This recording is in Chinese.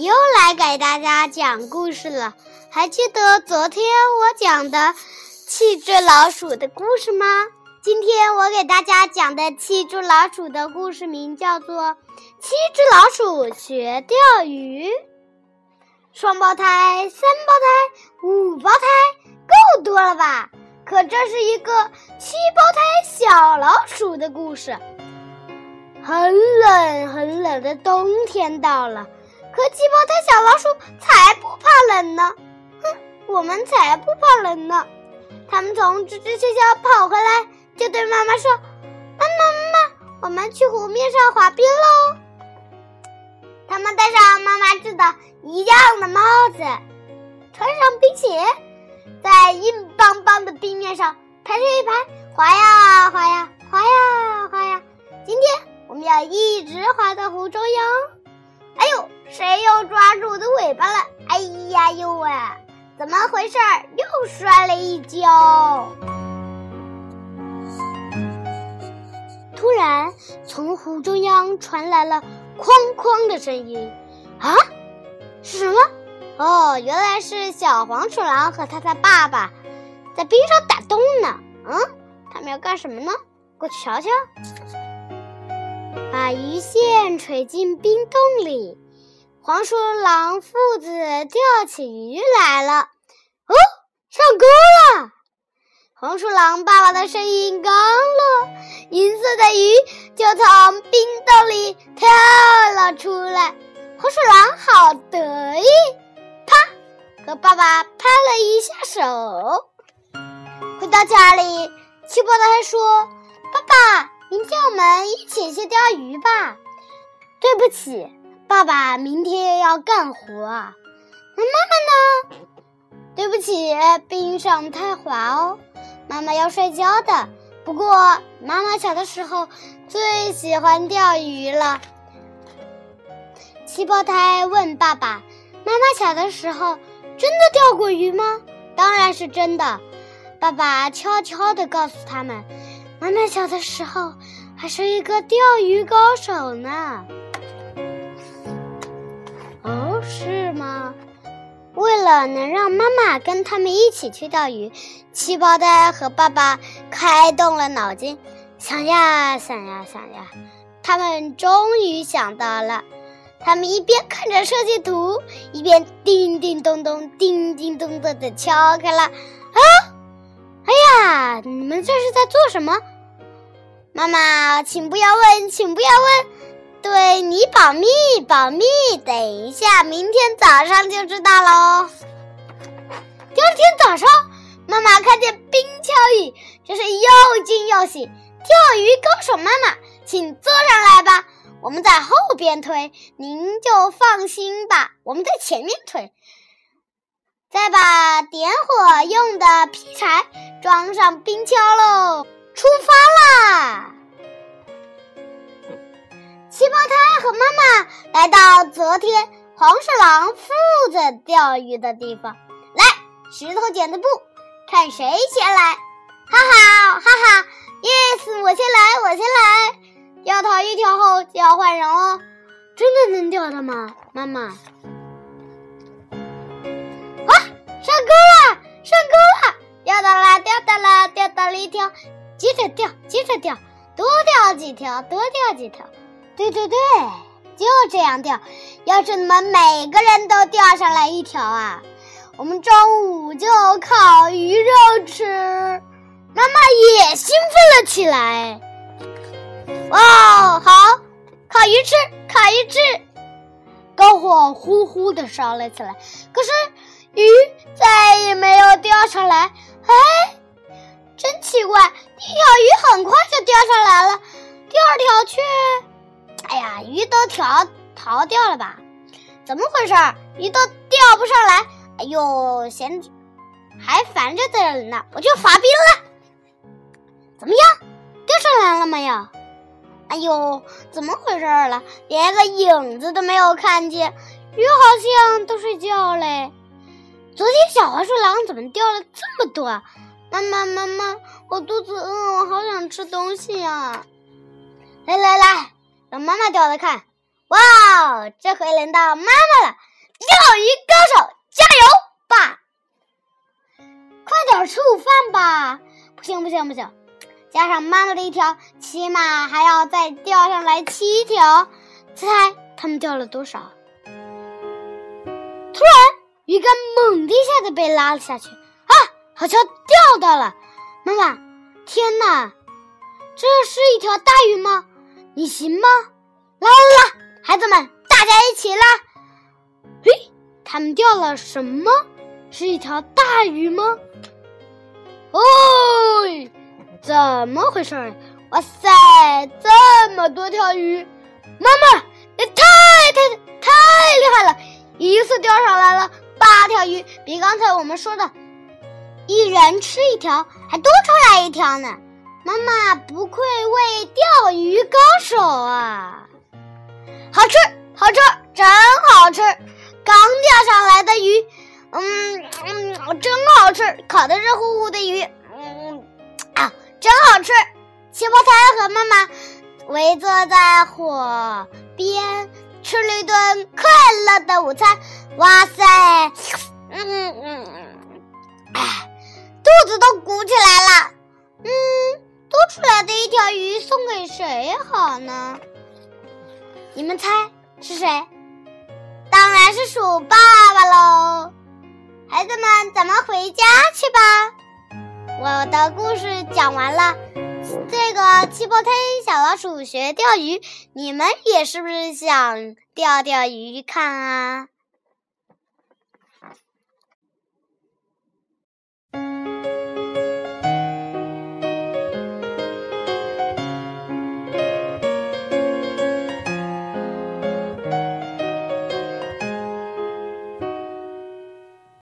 又来给大家讲故事了。还记得昨天我讲的七只老鼠的故事吗？今天我给大家讲的七只老鼠的故事名叫做《七只老鼠学钓鱼》。双胞胎、三胞胎、五胞胎，够多了吧？可这是一个七胞胎小老鼠的故事。很冷很冷的冬天到了，和七胞胎小老鼠才不怕冷呢！哼，我们才不怕冷呢！他们从吱吱学校跑回来，就对妈妈说：“妈妈妈妈，我们去湖面上滑冰喽！”他们戴上妈妈制的一样的帽子，穿上冰鞋，在硬邦邦的冰面上排成一排，滑呀滑呀滑呀滑呀。今天。我们要一直滑到湖中央。哎呦，谁又抓住我的尾巴了？哎呀呦啊！怎么回事？又摔了一跤。突然，从湖中央传来了哐哐的声音。啊，是什么？哦，原来是小黄鼠狼和他的爸爸在冰上打洞呢。嗯，他们要干什么呢？过去瞧瞧。把鱼线垂进冰洞里，黄鼠狼父子钓起鱼来了。哦，上钩了！黄鼠狼爸爸的声音刚落，银色的鱼就从冰洞里跳了出来。黄鼠狼好得意，啪，和爸爸拍了一下手。回到家里，七胞胎说：“爸爸。”明天我们一起去钓鱼吧。对不起，爸爸明天要干活。那妈妈呢？对不起，冰上太滑哦，妈妈要睡觉的。不过妈妈小的时候最喜欢钓鱼了。七胞胎问爸爸：“妈妈小的时候真的钓过鱼吗？”“当然是真的。”爸爸悄悄地告诉他们。妈妈小的时候还是一个钓鱼高手呢。是吗？为了能让妈妈跟他们一起去钓鱼，七胞胎和爸爸开动了脑筋，想呀想呀想呀，他们终于想到了。他们一边看着设计图，一边叮叮咚咚、叮叮咚咚的敲开了。啊！哎呀，你们这是在做什么？妈妈，请不要问，请不要问，对你保密，保密。等一下，明天早上就知道喽。第二天早上，妈妈看见冰敲雨，真是又惊又喜。钓鱼高手妈妈，请坐上来吧，我们在后边推，您就放心吧，我们在前面推。再把点火用的劈柴装上冰锹喽，出发啦！七胞胎和妈妈来到昨天黄鼠狼父子钓鱼的地方，来石头剪子布，看谁先来！哈哈哈哈！Yes，我先来，我先来！钓到一条后就要换人哦，真的能钓到吗？妈妈。哇，上钩了，上钩了，钓到了，钓到了，钓到了一条，接着钓，接着钓，多钓几条，多钓几条，对对对，就这样钓。要是你们每个人都钓上来一条啊，我们中午就烤鱼肉吃。妈妈也兴奋了起来。哇，好，烤鱼吃，烤鱼吃。篝火呼呼的烧了起来，可是。鱼再也没有钓上来，哎，真奇怪！一条鱼很快就钓上来了，第二条却……哎呀，鱼都逃逃掉了吧？怎么回事？鱼都钓不上来？哎呦，闲还烦着的人呢，我就发兵了。怎么样？钓上来了没有？哎呦，怎么回事了？连个影子都没有看见，鱼好像都睡觉嘞。昨天小黄鼠狼怎么钓了这么多？妈妈，妈妈，我肚子饿，我好想吃东西呀！来来来，让妈妈钓着看。哇，这回轮到妈妈了。钓鱼高手，加油吧！快点吃午饭吧！不行不行不行，加上妈妈的一条，起码还要再钓上来七条。猜他们钓了多少？突然，鱼竿猛地一下子被拉了下去，啊，好像钓到了！妈妈，天哪，这是一条大鱼吗？你行吗？来来来，孩子们，大家一起拉！嘿，他们钓了什么？是一条大鱼吗？哦，怎么回事？哇塞，这么多条鱼！妈妈，也太太太厉害了！一次钓上来了八条鱼，比刚才我们说的一人吃一条还多出来一条呢。妈妈不愧为钓鱼高手啊！好吃，好吃，真好吃！刚钓上来的鱼，嗯嗯，真好吃，烤的热乎乎的鱼，嗯啊，真好吃！七胞胎和妈妈围坐在火边，吃了一顿快乐的午餐。哇塞，嗯嗯嗯，哎，肚子都鼓起来了，嗯。出来的一条鱼送给谁好呢？你们猜是谁？当然是鼠爸爸喽！孩子们，咱们回家去吧。我的故事讲完了。这个七胞胎小老鼠学钓鱼，你们也是不是想钓钓鱼看啊？